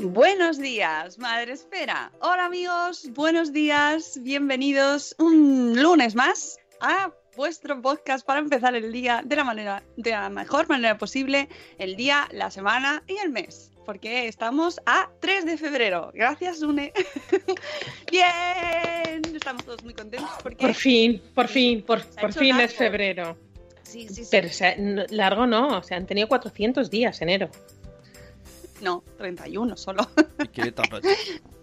Buenos días, Madre Espera. Hola amigos, buenos días, bienvenidos un lunes más a vuestro podcast para empezar el día de la manera, de la mejor manera posible, el día, la semana y el mes. Porque estamos a 3 de febrero. Gracias, Une. Bien, estamos todos muy contentos porque Por fin, por fin, por, por fin es febrero. sí, sí, sí. Pero o sea, no- largo no, o sea, han tenido 400 días enero. No, 31 solo. ¿Qué etapa?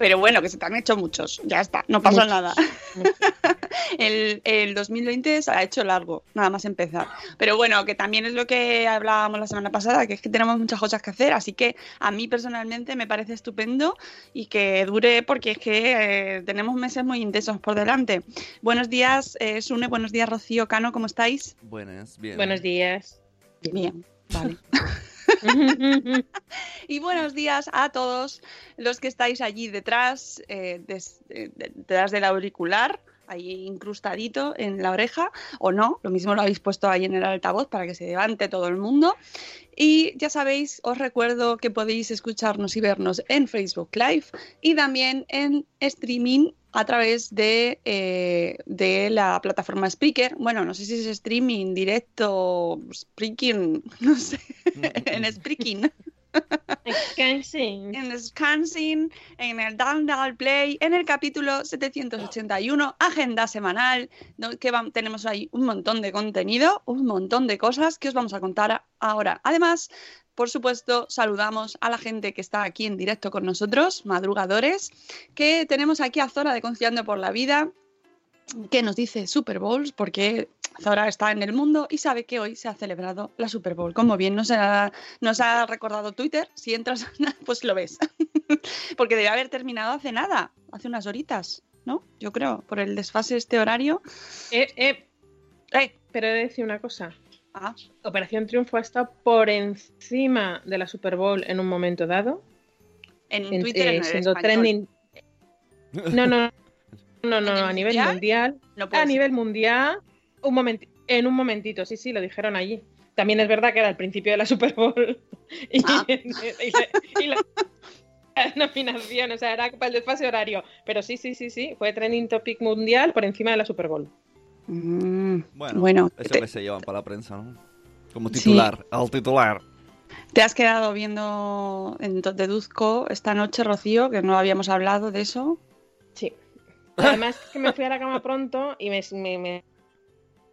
Pero bueno, que se te han hecho muchos. Ya está, no pasa Muchos. nada. el, el 2020 se ha hecho largo, nada más empezar. Pero bueno, que también es lo que hablábamos la semana pasada, que es que tenemos muchas cosas que hacer. Así que a mí personalmente me parece estupendo y que dure porque es que eh, tenemos meses muy intensos por delante. Buenos días, eh, Sune, buenos días, Rocío, Cano, ¿cómo estáis? Buenas, bien. Buenos días. Bien, vale. Y buenos días a todos los que estáis allí detrás, eh, eh, de- detrás del auricular, ahí incrustadito en la oreja, o no, lo mismo lo habéis puesto ahí en el altavoz para que se levante todo el mundo. Y ya sabéis, os recuerdo que podéis escucharnos y vernos en Facebook Live y también en streaming a través de, eh, de la plataforma Spreaker. Bueno, no sé si es streaming, directo, Spreaking, no sé, en Spreaking En Scansing, en el Download Play, en el capítulo 781, agenda semanal, que tenemos ahí un montón de contenido, un montón de cosas que os vamos a contar ahora. Además, por supuesto, saludamos a la gente que está aquí en directo con nosotros, madrugadores, que tenemos aquí a Zora de Conciliando por la Vida, que nos dice Super Bowls, porque Zora está en el mundo y sabe que hoy se ha celebrado la Super Bowl. Como bien nos ha, nos ha recordado Twitter, si entras, pues lo ves. porque debe haber terminado hace nada, hace unas horitas, ¿no? Yo creo, por el desfase de este horario. Eh, eh, ¡Eh! pero he de decir una cosa. Ah, Operación Triunfo ha estado por encima de la Super Bowl en un momento dado. en en- Twitter, eh, en el siendo trending. No, no, no, no, ¿En el a nivel mundial? No A nivel mundial, un momenti- en un momentito, sí, sí, lo dijeron allí. También es verdad que era el principio de la Super Bowl. Y, Ah. y la, y la- la nominación, o sea, era para el desfase horario. Pero sí, sí, sí, sí, fue trending topic mundial por encima de la Super Bowl. Mm, Bueno, bueno, eso te, que se llevan para la prensa, ¿no? Como titular, al titular. te has quedado viendo, en, deduzco, esta noche, Rocío, que no habíamos hablado de eso. Sí. Además que me fui a la cama pronto y me, me- me-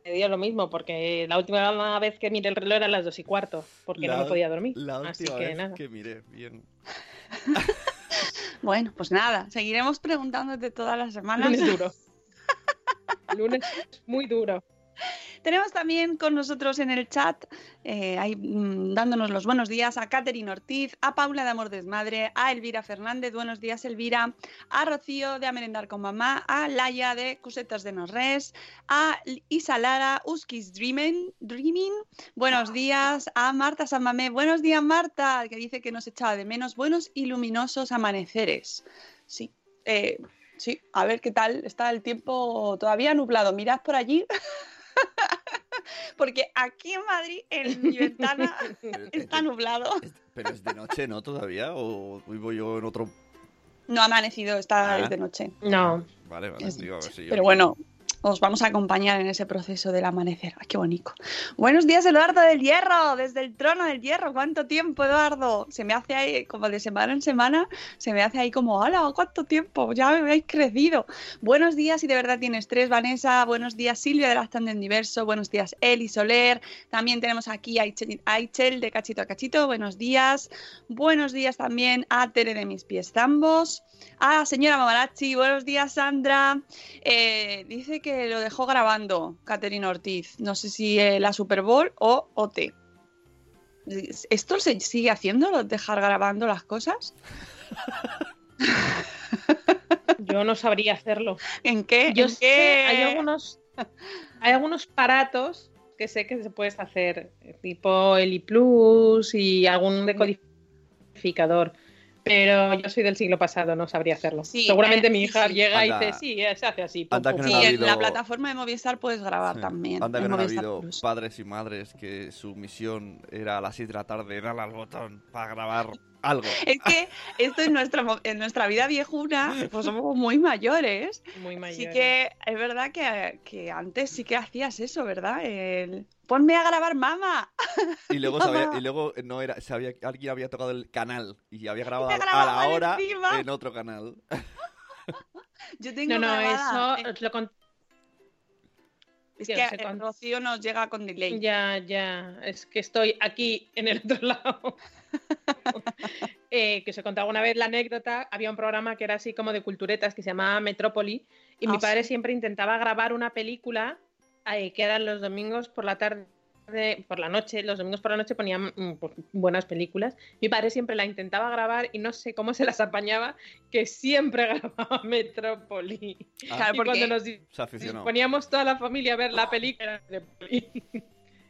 me dio lo mismo, porque la última vez que miré el reloj era las dos y cuarto, porque no La- me podía dormir. La Así última que vez nada. que miré, bien. Bueno, pues nada, seguiremos preguntándote todas las semanas. Lunes duro. Lunes muy duro. Tenemos también con nosotros en el chat, eh, ahí, mm, dándonos los buenos días, a Catherine Ortiz, a Paula de Amor Desmadre, a Elvira Fernández, buenos días Elvira, a Rocío de A Merendar con Mamá, a Laia de Cusetas de Norres, a Isa Lara, Uskis Dreaming, Dreaming, buenos días, a Marta Samamé, buenos días Marta, que dice que nos echaba de menos buenos y luminosos amaneceres. Sí, eh, Sí, a ver qué tal está el tiempo todavía nublado. Mirad por allí. Porque aquí en Madrid, en mi ventana, está nublado. Pero es de noche, ¿no? Todavía. ¿O vivo yo en otro.? No ha amanecido, está Ah. es de noche. No. Vale, vale. Es digo, a ver si yo- Pero bueno, os vamos a acompañar en ese proceso del amanecer. ¡Ay, qué bonito! Buenos días, Eduardo del Hierro, desde el trono del Hierro. ¿Cuánto tiempo, Eduardo? Se me hace ahí, como de semana en semana, se me hace ahí como, hola, ¿cuánto tiempo? Ya me habéis crecido. Buenos días, y de verdad tienes tres, Vanessa. Buenos días, Silvia de la en Diverso. Buenos días, Eli Soler. También tenemos aquí a Aichel de Cachito a Cachito. Buenos días. Buenos días también a Tere de Mis Pies Zambos. A señora Mamarachi. Buenos días, Sandra. Eh, dice que lo dejó grabando Caterina Ortiz. No sé si eh, la Super Bowl o OT. ¿Esto se sigue haciendo, dejar grabando las cosas? Yo no sabría hacerlo. ¿En qué? Yo ¿En sé, qué? hay algunos, hay algunos aparatos que sé que se puedes hacer, tipo el Plus y algún decodificador. Pero yo soy del siglo pasado, no sabría hacerlo. Sí, Seguramente eh, mi hija sí. llega y Anda. dice, sí, eh, se hace así. pum, Anda pum, que Sí, no ha en habido- la plataforma de Movistar puedes grabar Sí. también. Anda que en no ha habido Plus. padres y madres que su misión era a las 6 de la tarde darle al botón para grabar algo. Es que esto en nuestra, en nuestra vida viejuna, pues somos muy mayores. Muy Así mayores. que es verdad que, que antes sí que hacías eso, ¿verdad? El, Ponme a grabar, mamá. Y luego, sabía- y luego no era, sabía, alguien había tocado el canal y había grabado a la hora encima. en otro canal. Yo tengo No, no, grabada- eso os lo con- Es que que el Rocío nos llega con delay. Ya, ya, es que estoy aquí en el otro lado. Eh, que os he contado una vez la anécdota, había un programa que era así como de culturetas que se llamaba Metrópoli y mi Ah, padre sí. siempre intentaba grabar una película eh, que eran los domingos por la tarde, por la noche, los domingos por la noche ponían mm, pues, buenas películas. Mi padre siempre la intentaba grabar y no sé cómo se las apañaba, que siempre grababa Metrópoli. Y porque cuando nos Se aficionó. poníamos toda la familia a ver la película.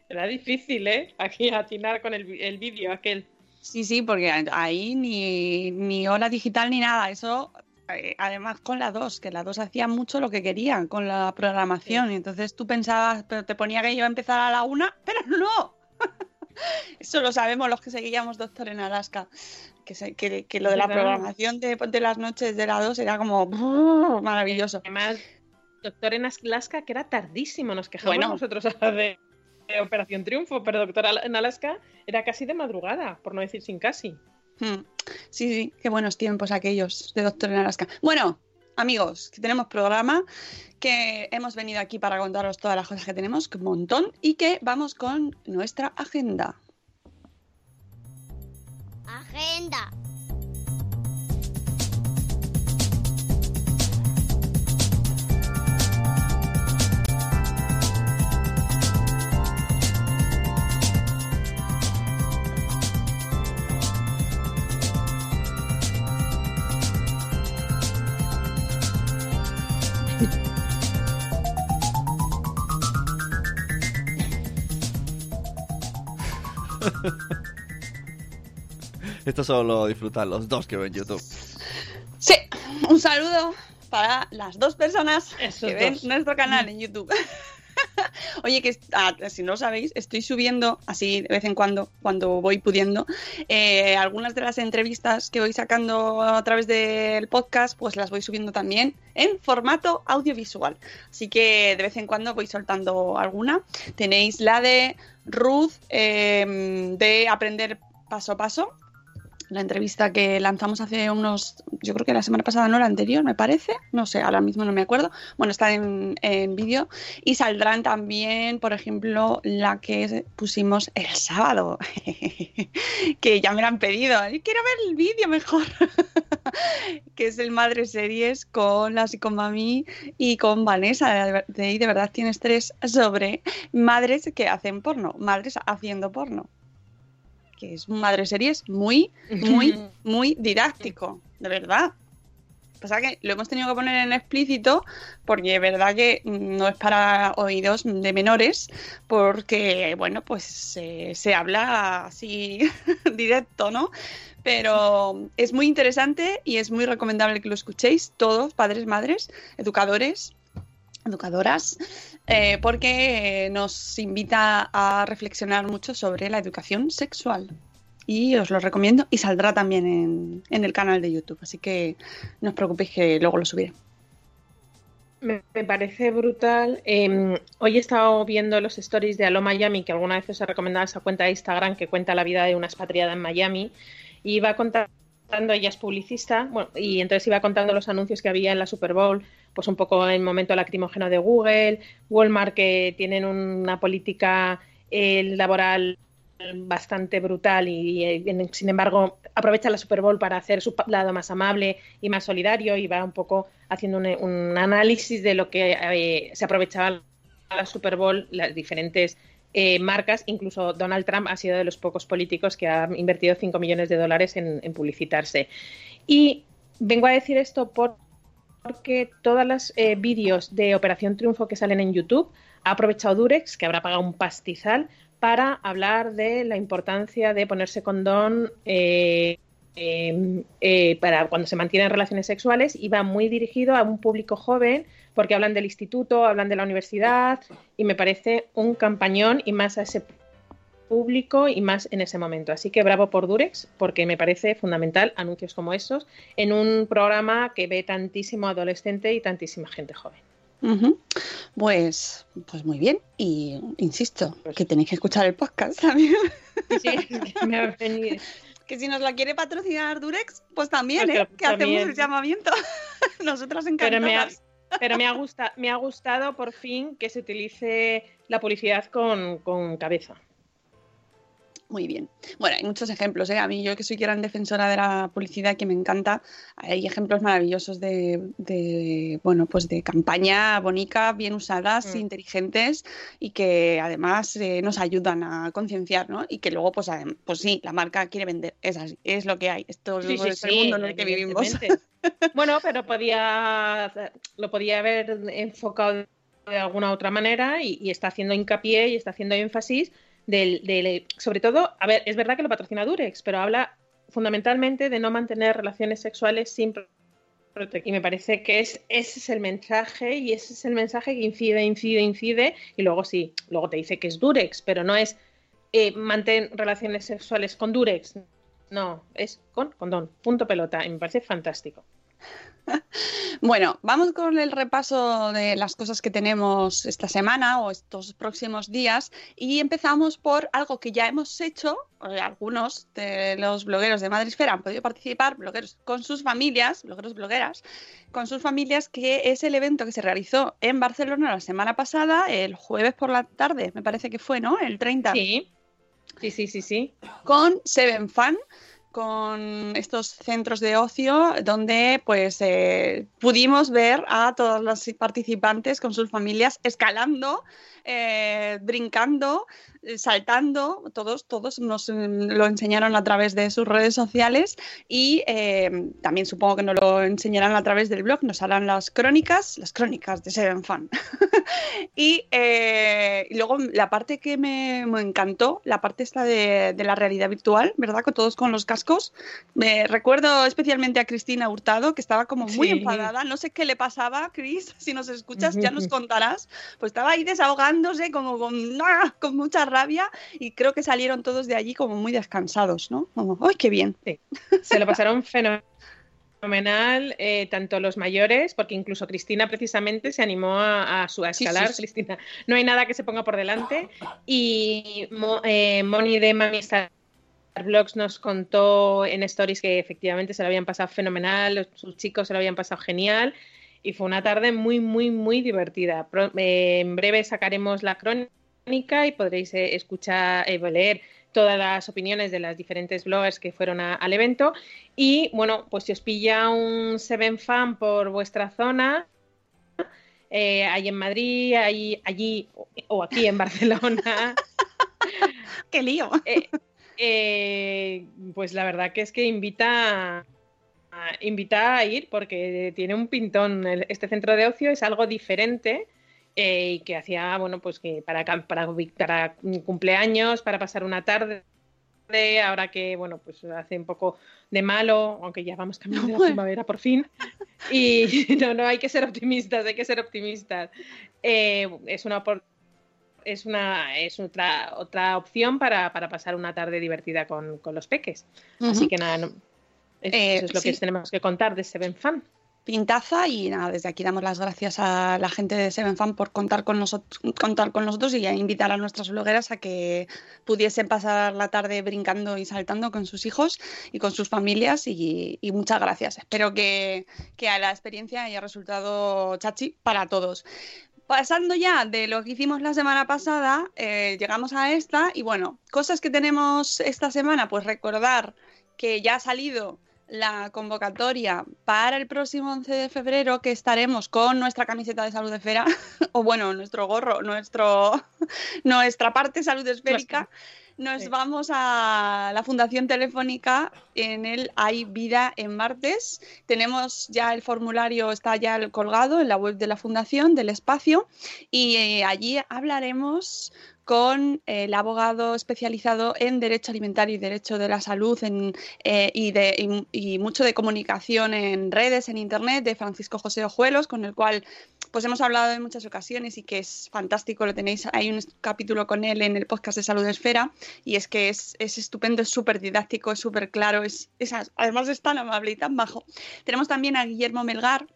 Era difícil, ¿eh? Aquí atinar con el, el vídeo aquel. Sí, sí, porque ahí ni, ni hora digital ni nada. Eso, eh, además con la 2, que la 2 hacía mucho lo que querían con la programación. Y entonces tú pensabas, pero te ponía que iba a empezar a la una, pero no. Eso lo sabemos los que seguíamos Doctor en Alaska. Que, se- que, que lo de la programación de, de las noches de la 2 era como ¡brrr! maravilloso. Además, Doctor en Alaska, que era tardísimo, nos quejamos Bueno. nosotros de, de Operación Triunfo, pero Doctor Al- en Alaska era casi de madrugada, por no decir sin casi. Hmm. Sí, sí, qué buenos tiempos aquellos de Doctor en Alaska. Bueno, amigos, que tenemos programa, que hemos venido aquí para contaros todas las cosas que tenemos, que un montón, y que vamos con nuestra agenda. Agenda. Esto solo lo disfrutan los dos que ven YouTube. Sí, un saludo para las dos personas Esos que ven dos. nuestro canal en YouTube. Oye, que ah, si no lo sabéis, estoy subiendo así de vez en cuando, cuando voy pudiendo, eh, algunas de las entrevistas que voy sacando a través del podcast, pues las voy subiendo también en formato audiovisual. Así que de vez en cuando voy soltando alguna. Tenéis la de Ruth eh, de Aprender Paso a Paso, la entrevista que lanzamos hace unos, yo creo que la semana pasada, no la anterior, me parece, no sé, ahora mismo no me acuerdo. Bueno, está en, en vídeo y saldrán también, por ejemplo, la que pusimos el sábado, que ya me la han pedido. "Ay, Quiero ver el vídeo mejor, que es el Madre Series con la psicomami y con Vanessa. De ahí de verdad tienes tres sobre madres que hacen porno, madres haciendo porno que es un madre series muy, muy, muy didáctico, de verdad. Pasa que lo hemos tenido que poner en explícito porque es verdad que no es para oídos de menores porque, bueno, pues se- se habla así directo, ¿no? Pero es muy interesante y es muy recomendable que lo escuchéis todos, padres, madres, educadores, educadoras, eh, porque nos invita a reflexionar mucho sobre la educación sexual. Y os lo recomiendo y saldrá también en, el canal de YouTube, así que no os preocupéis que luego lo subiré. Me, parece brutal. Eh, hoy he estado viendo los stories de Alo Miami, que alguna vez os he recomendado esa cuenta de Instagram que cuenta la vida de una expatriada en Miami. Y iba contando, ella es publicista, bueno, y entonces iba contando los anuncios que había en la Super Bowl, pues un poco en momento lacrimógeno de Google, Walmart que tienen una política eh, laboral bastante brutal y, y, sin embargo aprovecha la Super Bowl para hacer su lado más amable y más solidario y va un poco haciendo un, análisis de lo que eh, se aprovechaba la Super Bowl, las diferentes eh, marcas, incluso Donald Trump ha sido de los pocos políticos que ha invertido 5 millones de dólares en publicitarse. Y vengo a decir esto por, porque todos los eh, vídeos de Operación Triunfo que salen en YouTube ha aprovechado Durex, que habrá pagado un pastizal, para hablar de la importancia de ponerse condón eh, eh, eh, para cuando se mantienen relaciones sexuales y va muy dirigido a un público joven porque hablan del instituto, hablan de la universidad y me parece un campañón y más a ese público y más en ese momento. Así que bravo por Durex porque me parece fundamental anuncios como esos en un programa que ve tantísimo adolescente y tantísima gente joven. Uh -huh. Pues, pues muy bien. Y insisto, que tenéis que escuchar el podcast también. Sí, que, me ha venido. que si nos la quiere patrocinar Durex, pues también, Pues ¿eh? que Que también. hacemos el llamamiento. Nosotras Pero me, ha, encantadas. pero me ha, gusta, me ha gustado por fin que se utilice la publicidad con, con cabeza. Muy bien. Bueno, hay muchos ejemplos, ¿eh? A mí, yo que soy gran defensora de la publicidad, que me encanta, hay ejemplos maravillosos de, de bueno, pues de campaña bonita, bien usadas, Mm. inteligentes y que además eh, nos ayudan a concienciar, ¿no? Y que luego, pues, pues sí, la marca quiere vender, es así, es lo que hay, esto Sí, sí, es el mundo en el que vivimos. Bueno, pero podía lo podía haber enfocado de alguna otra manera y, y está haciendo hincapié y está haciendo énfasis del, del- sobre todo, a ver, es verdad que lo patrocina Durex, pero habla fundamentalmente de no mantener relaciones sexuales sin prote- y me parece que es, ese es el mensaje y ese es el mensaje que incide, incide, incide y luego sí, luego te dice que es Durex, pero no es eh, mantén relaciones sexuales con Durex, no, es con condón, punto pelota, y me parece fantástico. Bueno, vamos con el repaso de las cosas que tenemos esta semana o estos próximos días y empezamos por algo que ya hemos hecho, eh, algunos de los blogueros de Madresfera han podido participar, blogueros con sus familias, blogueros blogueras, con sus familias, que es el evento que se realizó en Barcelona la semana pasada, el jueves por la tarde, me parece que fue, ¿no? El 30. Sí, sí, sí, sí, sí. Con Seven Fan con estos centros de ocio donde pues eh, pudimos ver a todos los participantes con sus familias escalando, eh, brincando, saltando, todos, todos nos mm, lo enseñaron a través de sus redes sociales y eh, también supongo que nos lo enseñarán a través del blog, nos harán las crónicas, las crónicas de Seven Fan. y, eh, y luego la parte que me, me encantó, la parte esta de, de la realidad virtual, ¿verdad? Con todos con los cascos. Me recuerdo especialmente a Cristina Hurtado, que estaba como muy Sí. enfadada. No sé qué le pasaba, Cris, si nos escuchas ya nos contarás. Pues estaba ahí desahogándose como con, ¡ah! con mucha rabia y creo que salieron todos de allí como muy descansados, ¿no? Como, ¡ay, qué bien! Se lo pasaron fenomenal, eh, tanto los mayores, porque incluso Cristina precisamente se animó a, a su- a escalar. sí, sí. Cristina, no hay nada que se ponga por delante. Y Mo- eh, Moni de Mami Star Blogs nos contó en Stories que efectivamente se lo habían pasado fenomenal, los- sus chicos se lo habían pasado genial. Y fue una tarde muy, muy, muy divertida. Pro- eh, en breve sacaremos la crónica y podréis eh, escuchar, eh, leer todas las opiniones de las diferentes bloggers que fueron a- al evento. Y bueno, pues si os pilla un Seven Fan por vuestra zona, eh, ahí en Madrid, ahí, allí o- aquí en Barcelona, ¡Qué lío! eh, eh, pues la verdad que es que invita a, invita a ir porque tiene un pintón. El- Este centro de ocio es algo diferente eh, y que hacía, bueno, pues que para, para, para cumpleaños, para pasar una tarde ahora que, bueno, pues hace un poco de malo, aunque ya vamos cambiando la primavera por fin. Y no, no, hay que ser optimistas, hay que ser optimistas. Eh, es una es una es otra otra opción para, pasar una tarde divertida con, los peques. Así que nada, eh, eso, es lo que tenemos que contar de Seven Fan pintaza y nada, desde aquí damos las gracias a la gente de Seven Fan por contar con nosotros, contar con nosotros y a invitar a nuestras blogueras a que pudiesen pasar la tarde brincando y saltando con sus hijos y con sus familias y, muchas gracias. Espero que, a la experiencia haya resultado chachi para todos. Pasando ya de lo que hicimos la semana pasada, eh, llegamos a esta y bueno, cosas que tenemos esta semana, pues recordar que ya ha salido la convocatoria para el próximo 11 de febrero que estaremos con nuestra camiseta de salud esfera, o bueno, nuestro gorro, nuestro, nuestra parte salud esférica. Nos vamos a la Fundación Telefónica en el Hay Vida en Martes. Tenemos ya el formulario, está ya colgado en la web de la Fundación del espacio y eh, allí hablaremos con el abogado especializado en Derecho Alimentario y Derecho de la Salud eh, y, de, y, mucho de comunicación en redes, en Internet, de Francisco José Ojuelos, con el cual pues hemos hablado en muchas ocasiones y que es fantástico, lo tenéis, hay un capítulo con él en el podcast de Salud Esfera y es que es, estupendo, es súper didáctico, es súper claro, es, es, además es tan amable y tan bajo. Tenemos también a Guillermo Melgar,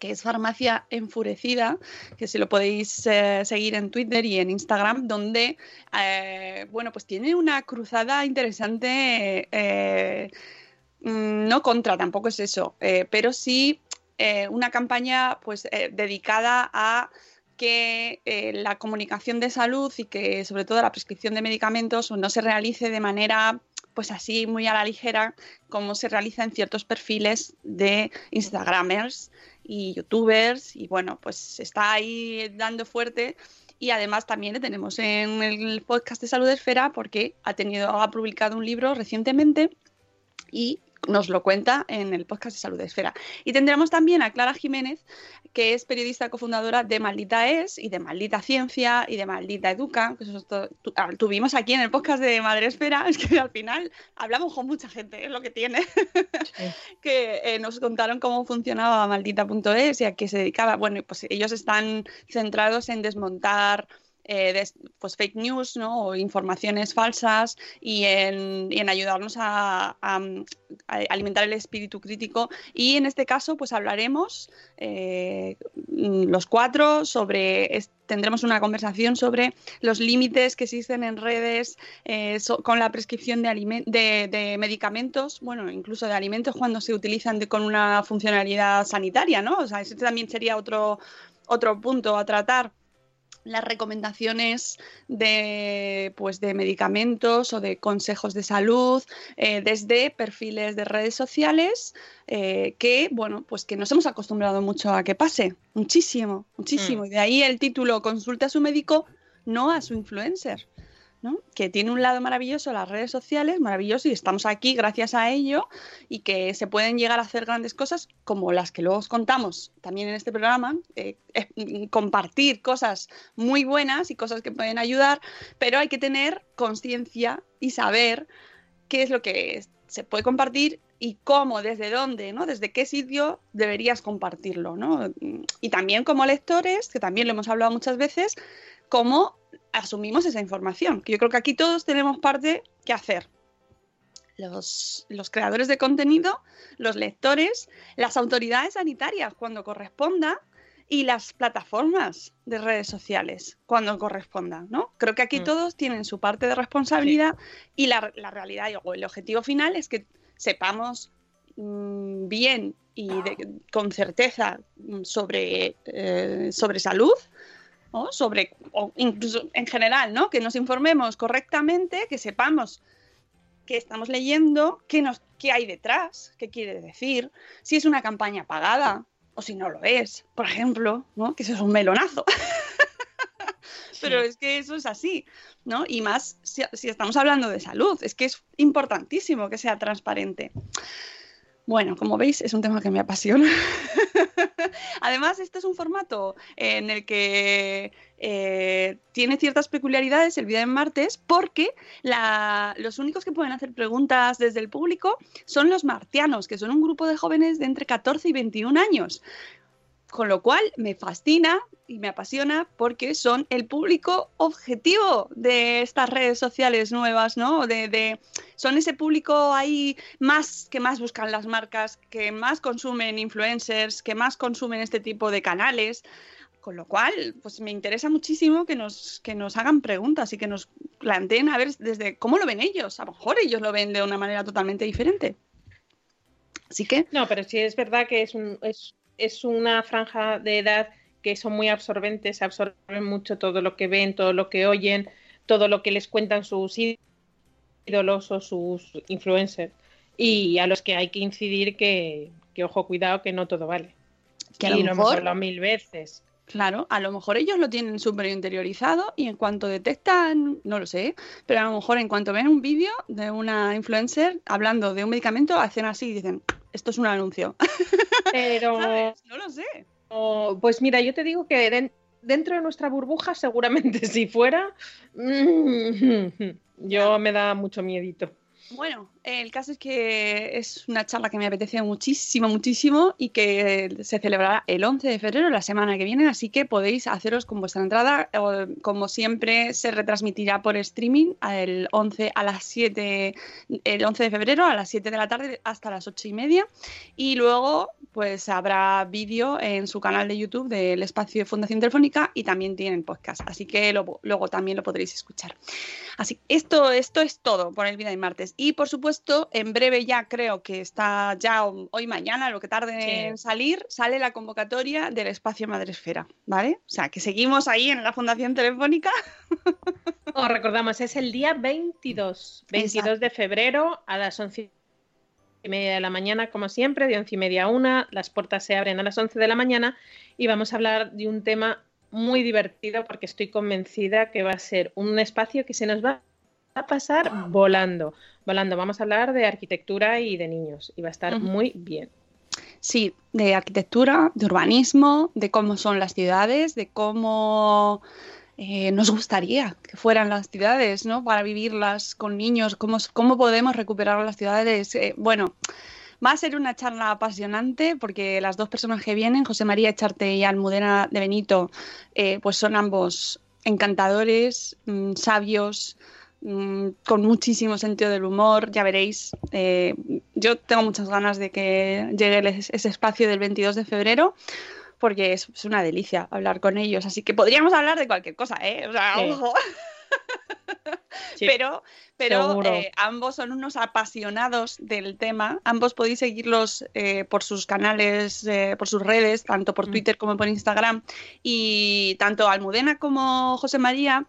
que es Farmacia Enfurecida, que si lo podéis eh, seguir en Twitter y en Instagram, donde, eh, bueno, pues tiene una cruzada interesante, eh, mm, no contra, tampoco es eso, pero sí una campaña pues dedicada a que la comunicación de salud y que sobre todo la prescripción de medicamentos no se realice de manera pues así muy a la ligera como se realiza en ciertos perfiles de Instagramers y youtubers y bueno, pues está ahí dando fuerte. Y además también le tenemos en el podcast de Salud Esfera porque ha tenido ha publicado un libro recientemente y nos lo cuenta en el podcast de Salud Esfera. Y tendremos también a Clara Jiménez, que es periodista cofundadora de Maldita Es y de Maldita Ciencia y de Maldita Educa, que ah, tuvimos aquí en el podcast de Madre Esfera, es que al final hablamos con mucha gente, es lo que tiene, que eh, nos contaron cómo funcionaba Maldita.es y a qué se dedicaba. Bueno, pues ellos están centrados en desmontar eh, pues fake news ¿no? o informaciones falsas y en, ayudarnos a, alimentar el espíritu crítico. Y en este caso, pues hablaremos eh, los cuatro sobre, tendremos una conversación sobre los límites que existen en redes eh, con la prescripción de, de, medicamentos, bueno, incluso de alimentos cuando se utilizan con una funcionalidad sanitaria, ¿no? O sea, ese también sería otro, otro punto a tratar las recomendaciones de, pues, de medicamentos o de consejos de salud eh, desde perfiles de redes sociales eh, que, bueno, pues que nos hemos acostumbrado mucho a que pase, muchísimo, muchísimo. Mm. Y de ahí el título Consulta a su médico, no a su influencer que tiene un lado maravilloso las redes sociales, maravilloso, y estamos aquí gracias a ello, y que se pueden llegar a hacer grandes cosas como las que luego os contamos también en este programa, eh, compartir cosas muy buenas y cosas que pueden ayudar, pero hay que tener conciencia y saber qué es lo que se puede compartir y cómo, desde dónde, ¿no? Desde qué sitio deberías compartirlo, ¿no? Y también como lectores, que también lo hemos hablado muchas veces, cómo asumimos esa información. Yo creo que aquí todos tenemos parte que hacer. Los, creadores de contenido, los lectores, las autoridades sanitarias cuando corresponda y las plataformas de redes sociales cuando corresponda, ¿no? Creo que aquí mm. todos tienen su parte de responsabilidad y la, realidad o el objetivo final es que sepamos mm, bien y con certeza mm, sobre, eh, sobre salud, sobre, o incluso en general, ¿no? Que nos informemos correctamente, que sepamos qué estamos leyendo, qué, nos, qué hay detrás, qué quiere decir, si es una campaña pagada o si no lo es, por ejemplo, ¿no? Que eso es un melonazo. Pero es que eso es así, ¿no? Y más si, si, estamos hablando de salud, es que es importantísimo que sea transparente. Bueno, como veis, es un tema que me apasiona. Además, este es un formato en el que eh, tiene ciertas peculiaridades el día de martes porque los únicos que pueden hacer preguntas desde el público son los martianos, que son un grupo de jóvenes de entre 14 y 21 años. Con lo cual me fascina y me apasiona porque son el público objetivo de estas redes sociales nuevas, ¿no? De, de- son ese público ahí más que más buscan las marcas, que más consumen influencers, que más consumen este tipo de canales. Con lo cual, pues me interesa muchísimo que nos, que nos hagan preguntas y que nos planteen a ver desde cómo lo ven ellos. A lo mejor ellos lo ven de una manera totalmente diferente. Así que No, pero sí es verdad que es, un, es, es una franja de edad que son muy absorbentes, absorben mucho todo lo que ven, todo lo que oyen, todo lo que les cuentan sus ídolos o sus influencers. Y a los que hay que incidir que, que ojo, cuidado, que no todo vale. Que a lo y lo hemos mejor- hablado mil veces. Claro, a lo mejor ellos lo tienen súper interiorizado y en cuanto detectan, no lo sé, pero a lo mejor en cuanto ven un vídeo de una influencer hablando de un medicamento, hacen así y dicen, esto es un anuncio. Pero, ¿Sabes? No lo sé. o- pues mira, yo te digo que den- dentro de nuestra burbuja, seguramente si fuera, mm, yo me da mucho miedito. Bueno, el caso es que es una charla que me apetece muchísimo, muchísimo y que se celebrará el 11 de febrero, la semana que viene, así que podéis haceros con vuestra entrada. Como siempre, se retransmitirá por streaming el 11 a las 7, el 11 de febrero a las 7 de la tarde hasta las 8 y media y luego pues habrá vídeo en su canal de YouTube del espacio de Fundación Telefónica y también tienen podcast, así que luego también lo podréis escuchar. Así esto, esto es todo por el Vida y Martes. Y por supuesto, en breve ya creo que está ya hoy mañana, lo que tarde Sí. en salir, sale la convocatoria del espacio Madresfera, ¿vale? O sea, que seguimos ahí en la Fundación Telefónica. Os recordamos, es el día 22, 22 de febrero a las 11 y media de la mañana, como siempre, de 11 y media a una. Las puertas se abren a las 11 de la mañana y vamos a hablar de un tema muy divertido porque estoy convencida que va a ser un espacio que se nos va a pasar volando. Volando, vamos a hablar de arquitectura y de niños y va a estar muy bien. Sí, de arquitectura, de urbanismo, de cómo son las ciudades, de cómo eh, nos gustaría que fueran las ciudades, ¿no? Para vivirlas con niños, cómo, cómo podemos recuperar las ciudades. Eh, bueno, va a ser una charla apasionante porque las dos personas que vienen, José María Echarte y Almudena de Benito, eh, pues son ambos encantadores, mm, sabios, con muchísimo sentido del humor, ya veréis. eh, yo tengo muchas ganas de que llegue ese espacio del 22 de febrero. Porque es, es una delicia hablar con ellos. Así que podríamos hablar de cualquier cosa, ¿eh? O sea, Sí. ojo. Sí, pero pero eh, ambos son unos apasionados del tema. Ambos podéis seguirlos eh, por sus canales, eh, por sus redes, tanto por Mm. Twitter como por Instagram. Y tanto Almudena como José María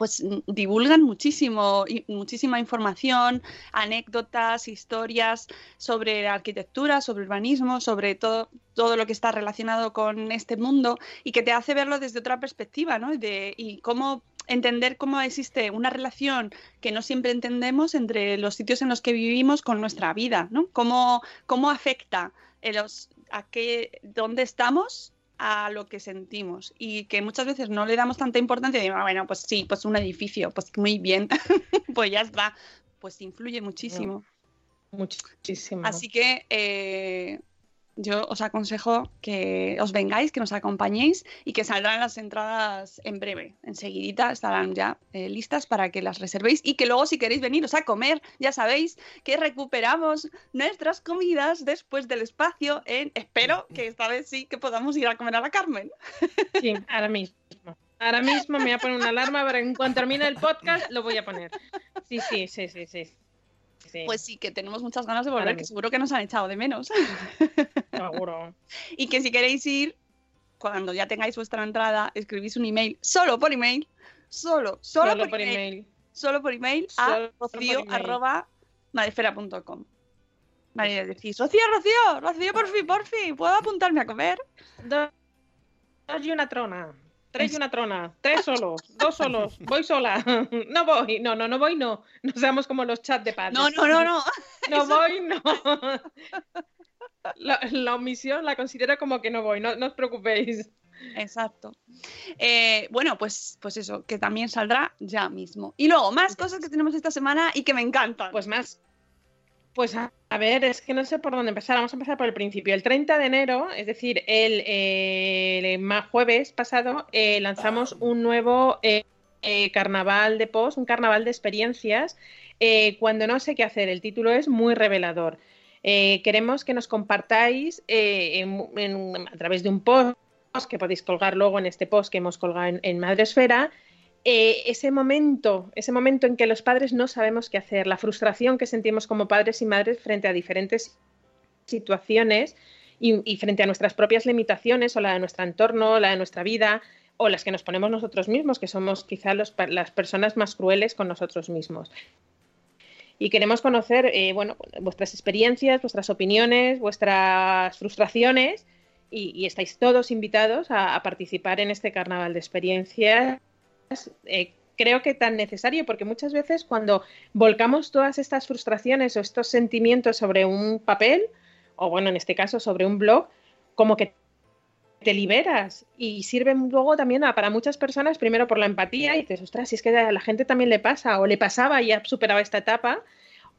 pues mm, divulgan muchísimo, muchísima información, anécdotas, historias sobre arquitectura, sobre urbanismo, sobre todo, todo lo que está relacionado con este mundo y que te hace verlo desde otra perspectiva, ¿no? De, y cómo entender cómo existe una relación que no siempre entendemos entre los sitios en los que vivimos con nuestra vida, ¿no? Cómo, cómo afecta en los, a qué, dónde estamos a lo que sentimos y que muchas veces no le damos tanta importancia y bueno, pues sí, pues un edificio, pues muy bien, pues ya está, pues influye muchísimo. Muchísimo. Así que eh, yo os aconsejo que os vengáis, que nos acompañéis y que saldrán las entradas en breve, enseguidita estarán ya eh, listas para que las reservéis y que luego si queréis veniros a comer, ya sabéis que recuperamos nuestras comidas después del espacio en, espero que esta vez sí que podamos ir a comer a la Carmen. Sí, ahora mismo. Ahora mismo me voy a poner una alarma, pero en cuanto termine el podcast lo voy a poner. Sí, sí, sí, sí, sí. Sí, Pues sí, que tenemos muchas ganas de volver, que seguro que nos han echado de menos. Seguro. Y que si queréis ir, cuando ya tengáis vuestra entrada, escribís un email, solo por email, solo, solo, Solo por, por email, email. solo por email a Solo por rocío email. arroba madresfera.com. Vale, decís, Rocío, Rocío, Rocío, por fin, por fin, ¿puedo apuntarme a comer? Dos, dos y una trona. Tres y una trona. Tres solos. Dos solos. Voy sola. No voy. No, no, no voy, no. No seamos como los chats de padres. No, no, no, no. No Eso- voy, no. La, la omisión la considero como que no voy, no, no os preocupéis. Exacto. Eh, bueno, pues, pues eso, que también saldrá ya mismo. Y luego, más cosas que tenemos esta semana y que me encantan. Pues más. Pues a, a ver, es que no sé por dónde empezar. Vamos a empezar por el principio. El 30 de enero, es decir, el, eh, el jueves pasado, eh, lanzamos un nuevo carnaval de post, un carnaval de experiencias. cuando no sé qué hacer, el título es muy revelador. Eh, queremos que nos compartáis eh, a través de un post que podéis colgar luego en este post que hemos colgado en, en Madresfera, eh, ese momento, ese momento en que los padres no sabemos qué hacer, la frustración que sentimos como padres y madres frente a diferentes situaciones y, frente a nuestras propias limitaciones o la de nuestro entorno, la de nuestra vida o las que nos ponemos nosotros mismos, que somos quizá las personas más crueles con nosotros mismos. Y queremos conocer, eh, bueno, vuestras experiencias, vuestras opiniones, vuestras frustraciones y, estáis todos invitados a, a participar en este carnaval de experiencias. Eh, creo que tan necesario porque muchas veces cuando volcamos todas estas frustraciones o estos sentimientos sobre un papel, o bueno, en este caso sobre un blog, como que te liberas y sirven luego también a- para muchas personas, primero por la empatía y dices, ostras, si es que a la gente también le pasa o le pasaba y ha superado esta etapa,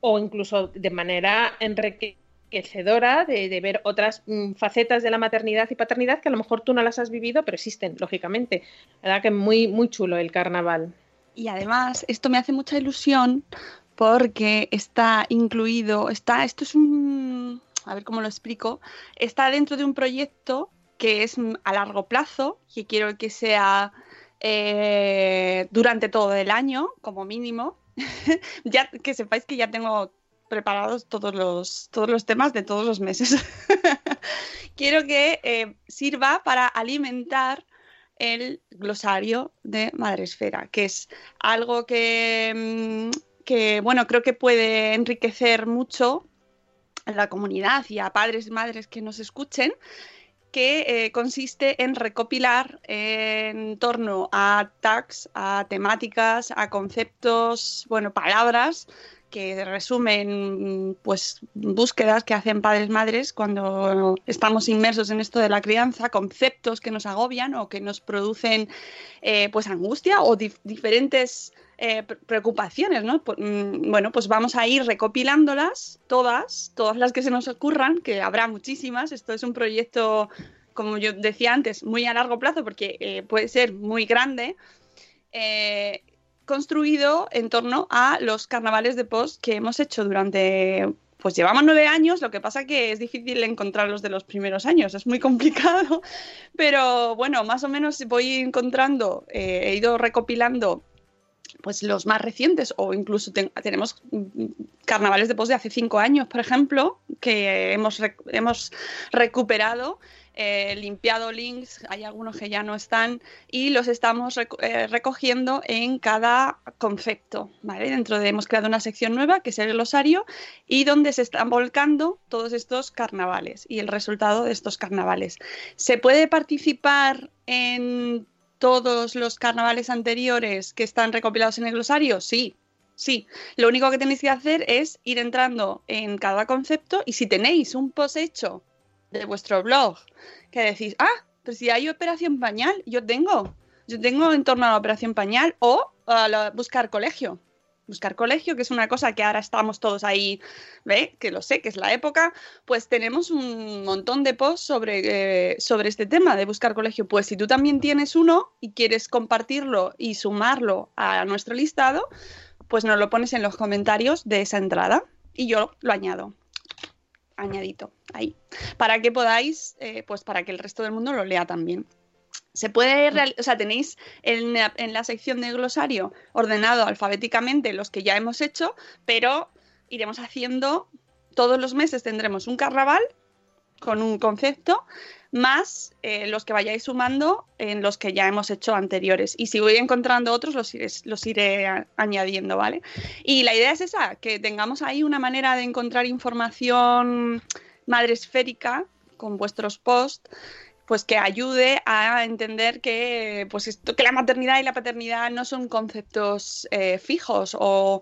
o incluso de manera enriquecedora de, de ver otras mm, facetas de la maternidad y paternidad que a lo mejor tú no las has vivido, pero existen, lógicamente. La verdad que muy, muy chulo el carnaval. Y además, esto me hace mucha ilusión porque está incluido, está, esto es un, a ver cómo lo explico, está dentro de un proyecto que es a largo plazo, que quiero que sea eh, durante todo el año, como mínimo. ya que sepáis que ya tengo preparados todos los, todos los temas de todos los meses. quiero que eh, sirva para alimentar el glosario de Madresfera, que es algo que, mm, que, bueno, creo que puede enriquecer mucho a la comunidad y a padres y madres que nos escuchen, que eh, consiste en recopilar en torno a tags, a temáticas, a conceptos, bueno, palabras que resumen pues búsquedas que hacen padres madres cuando estamos inmersos en esto de la crianza, conceptos que nos agobian o que nos producen eh, pues angustia o dif diferentes eh, preocupaciones, ¿no? Mm, bueno, pues vamos a ir recopilándolas todas, todas las que se nos ocurran, que habrá muchísimas. Esto es un proyecto, como yo decía antes, muy a largo plazo porque eh, puede ser muy grande. Eh, construido en torno a los carnavales de post que hemos hecho durante, pues llevamos nueve años, lo que pasa que es difícil encontrar los de los primeros años, es muy complicado, pero bueno, más o menos voy encontrando, he ido recopilando pues los más recientes o incluso ten tenemos carnavales de post de hace cinco años, por ejemplo, que hemos, hemos recuperado eh, limpiado links, hay algunos que ya no están y los estamos eh, recogiendo en cada concepto, ¿vale? Dentro de hemos creado una sección nueva que es el glosario y donde se están volcando todos estos carnavales y el resultado de estos carnavales. ¿Se puede participar en todos los carnavales anteriores que están recopilados en el glosario? Sí, Sí, lo único que tenéis que hacer es ir entrando en cada concepto y si tenéis un post hecho de vuestro blog que decís, ah, pero si hay operación pañal, yo tengo, yo tengo en torno a la operación pañal o a la, buscar colegio. Buscar colegio, que es una cosa que ahora estamos todos ahí, ¿ve? Que lo sé, que es la época, pues tenemos un montón de posts sobre, eh, sobre este tema de buscar colegio. Pues si tú también tienes uno y quieres compartirlo y sumarlo a nuestro listado, pues nos lo pones en los comentarios de esa entrada y yo lo añado añadito ahí, para que podáis, eh, pues para que el resto del mundo lo lea también. Se puede, o sea, tenéis en la, en la, sección de glosario ordenado alfabéticamente los que ya hemos hecho, pero iremos haciendo, todos los meses tendremos un carnaval con un concepto, más eh, los que vayáis sumando en los que ya hemos hecho anteriores. Y si voy encontrando otros, los iré, los iré a, añadiendo, ¿vale? Y la idea es esa, que tengamos ahí una manera de encontrar información madresférica con vuestros posts pues que ayude a entender que, pues esto, que la maternidad y la paternidad no son conceptos eh, fijos o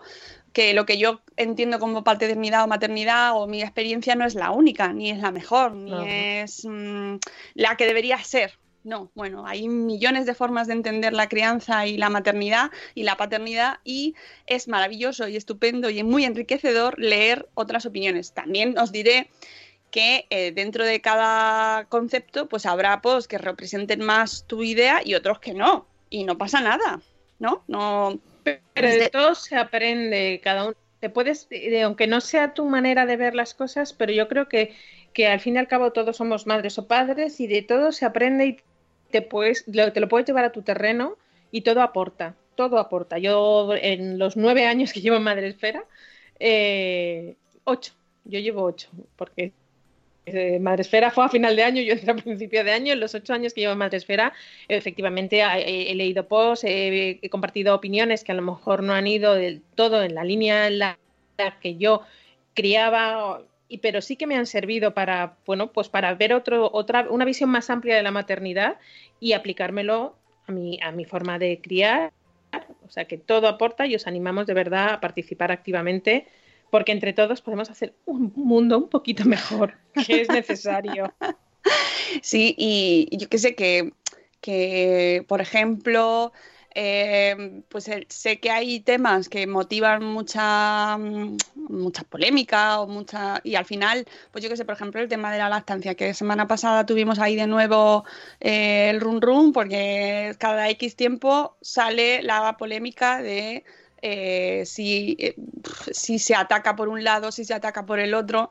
que lo que yo entiendo como paternidad o maternidad o mi experiencia no es la única, ni es la mejor, ni No. es mm, la que debería ser. No, bueno, hay millones de formas de entender la crianza y la maternidad y la paternidad y es maravilloso y estupendo y muy enriquecedor leer otras opiniones. También os diré que eh, dentro de cada concepto pues habrá posts que representen más tu idea y otros que no. Y no pasa nada, ¿no? No, Pero de todo se aprende, cada uno. Te puedes, eh, aunque no sea tu manera de ver las cosas, pero yo creo que, que al fin y al cabo todos somos madres o padres y de todo se aprende y te, puedes, lo- te lo puedes llevar a tu terreno y todo aporta, todo aporta. Yo en los nueve años que llevo en Madresfera, eh, ocho, yo llevo ocho, porque eh, Madresfera fue a final de año, yo entré a principio de año. En los ocho años que llevo en Madresfera, efectivamente he, leído posts, he, compartido opiniones que a lo mejor no han ido del todo en la línea en la que yo criaba, y, pero sí que me han servido para, bueno, pues para ver otro, otra, una visión más amplia de la maternidad y aplicármelo a mi, a mi forma de criar. O sea que todo aporta y os animamos de verdad a participar activamente porque entre todos podemos hacer un mundo un poquito mejor, que es necesario. Sí, y yo que sé que, que, por ejemplo, eh, pues el- sé que hay temas que motivan mucha, mm, mucha polémica o mucha y al final, pues yo que sé, por ejemplo, el tema de la lactancia, que semana pasada tuvimos ahí de nuevo eh, el run run, porque cada X tiempo sale la polémica de eh, si, eh, si se ataca por un lado, si se ataca por el otro.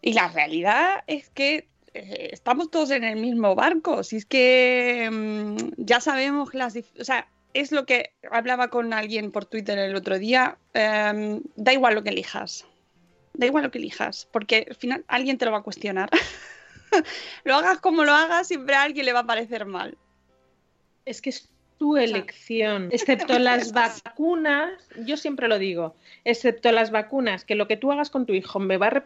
Y la realidad es que eh, estamos todos en el mismo barco. Si es que mm, ya sabemos las... O sea, es lo que hablaba con alguien por Twitter el otro día. em, da igual lo que elijas. Da igual lo que elijas, porque al final alguien te lo va a cuestionar. lo hagas como lo hagas, siempre a alguien le va a parecer mal. Es que es tu elección, excepto las vacunas, yo siempre lo digo, excepto las vacunas, que lo que tú hagas con tu hijo me va a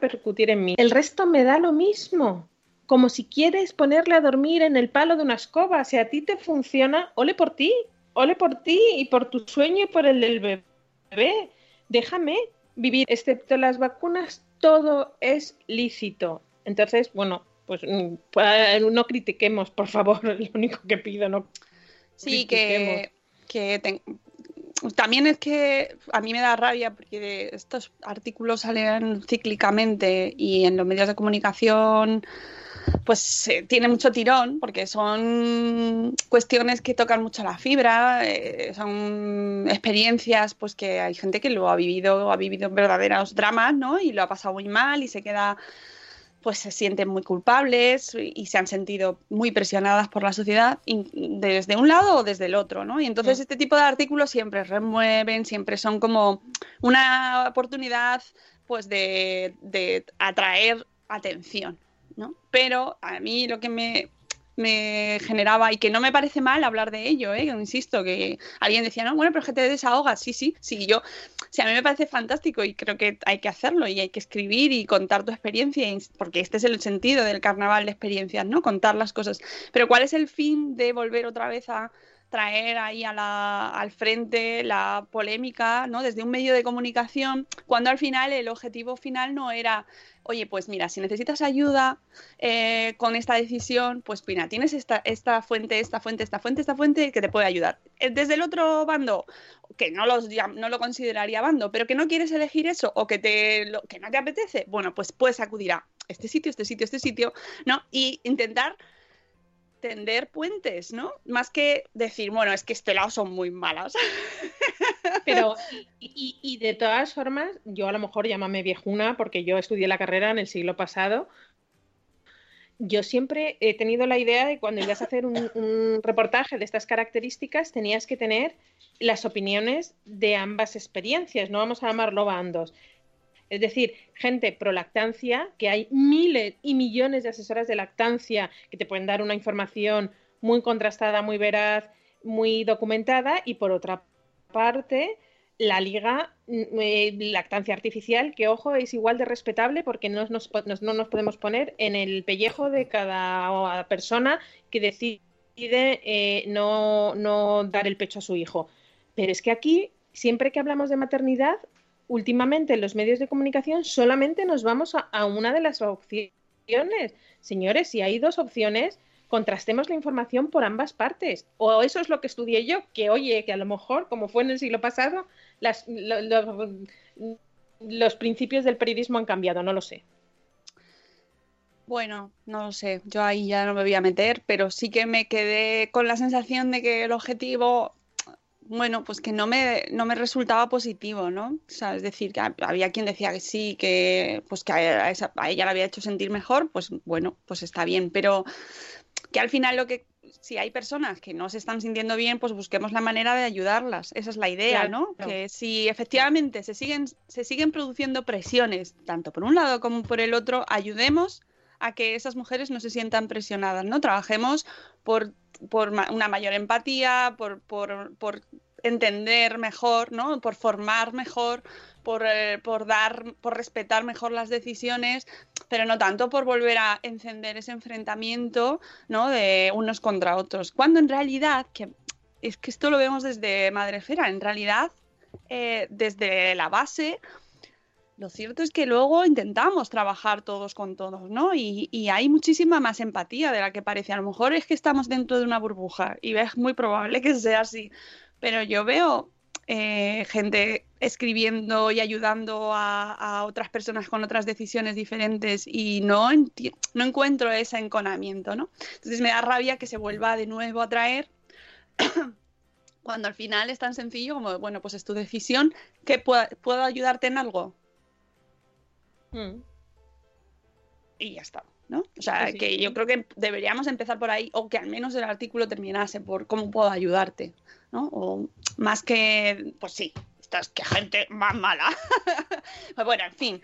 repercutir en mí. El resto me da lo mismo. Como si quieres ponerle a dormir en el palo de una escoba, si a ti te funciona, ole por ti, ole por ti y por tu sueño y por el del bebé. Déjame vivir, excepto las vacunas, todo es lícito. Entonces, bueno, pues mm, no critiquemos, por favor, es lo único que pido, no Sí, que, que ten- también es que a mí me da rabia porque de- estos artículos salen cíclicamente y en los medios de comunicación pues eh, tiene mucho tirón porque son cuestiones que tocan mucho la fibra, eh, son experiencias pues que hay gente que lo ha vivido, ha vivido verdaderos dramas, ¿no? Y lo ha pasado muy mal y se queda pues se sienten muy culpables y se han sentido muy presionadas por la sociedad desde un lado o desde el otro, ¿no? Y entonces Mm. este tipo de artículos siempre remueven, siempre son como una oportunidad pues de, de atraer atención, ¿no? Pero a mí lo que me, me generaba y que no me parece mal hablar de ello, ¿eh? insisto, que alguien decía, no, bueno, pero es que te desahogas, sí, sí, sí, yo, sí, a mí me parece fantástico y creo que hay que hacerlo y hay que escribir y contar tu experiencia, porque este es el sentido del carnaval de experiencias, ¿no? Contar las cosas. Pero ¿cuál es el fin de volver otra vez a traer ahí a la- al frente la polémica, ¿no? Desde un medio de comunicación, cuando al final el objetivo final no era, oye, pues mira, si necesitas ayuda eh, con esta decisión, pues mira, tienes esta, esta fuente, esta fuente, esta fuente, esta fuente que te puede ayudar. Eh, Desde el otro bando, que no, los, no lo consideraría bando, pero que no quieres elegir eso o que, te, lo- que no te apetece, bueno, pues puedes acudir a este sitio, este sitio, este sitio, ¿no? Y intentar tender puentes, ¿no? Más que decir, bueno, es que este lado son muy malas. Pero, y, de todas formas, yo a lo mejor llámame viejuna porque yo estudié la carrera en el siglo pasado. Yo siempre he tenido la idea de cuando ibas a hacer un, un reportaje de estas características, tenías que tener las opiniones de ambas experiencias, no vamos a llamarlo bandos. Es decir, gente pro lactancia, que hay miles y millones de asesoras de lactancia que te pueden dar una información muy contrastada, muy veraz, muy documentada, y por otra parte, la liga mm, eh, lactancia artificial, que ojo, es igual de respetable porque no nos, no nos podemos poner en el pellejo de cada persona que decide eh, no, no dar el pecho a su hijo. Pero es que aquí siempre que hablamos de maternidad, últimamente en los medios de comunicación solamente nos vamos a, una de las opciones. Señores, si hay dos opciones, contrastemos la información por ambas partes. O eso es lo que estudié yo, que oye, que a lo mejor, como fue en el siglo pasado, las, lo- lo- los principios del periodismo han cambiado, no lo sé. Bueno, no lo sé, yo ahí ya no me voy a meter, pero sí que me quedé con la sensación de que el objetivo, bueno, pues que no me, no me resultaba positivo, ¿no? O sea, es decir, que había quien decía que sí, que pues que a, esa- a ella la había hecho sentir mejor, pues bueno, pues está bien, pero que al final lo que, si hay personas que no se están sintiendo bien, pues busquemos la manera de ayudarlas. Esa es la idea, Claro. ¿no? Que si efectivamente se siguen, se siguen produciendo presiones, tanto por un lado como por el otro, ayudemos a que esas mujeres no se sientan presionadas, ¿no? Trabajemos por, por una mayor empatía, por, por, por entender mejor, ¿no? Por formar mejor, por, eh, por dar, por respetar mejor las decisiones, pero no tanto por volver a encender ese enfrentamiento, ¿no? De unos contra otros. Cuando en realidad, que es que esto lo vemos desde Madrefera, en realidad, eh, desde la base, lo cierto es que luego intentamos trabajar todos con todos, ¿no? Y, hay muchísima más empatía de la que parece. A lo mejor es que estamos dentro de una burbuja y es muy probable que sea así. Pero yo veo eh, gente escribiendo y ayudando a, otras personas con otras decisiones diferentes y no, no encuentro ese enconamiento, ¿no? Entonces me da rabia que se vuelva de nuevo a traer cuando al final es tan sencillo como, bueno, pues es tu decisión, que puedo ayudarte en algo Mm. y ya está, ¿no? O sea, Sí, sí, que yo creo que deberíamos empezar por ahí o que al menos el artículo terminase por cómo puedo ayudarte, ¿no? O más que, pues sí, estás que gente más mala. Pues bueno, en fin,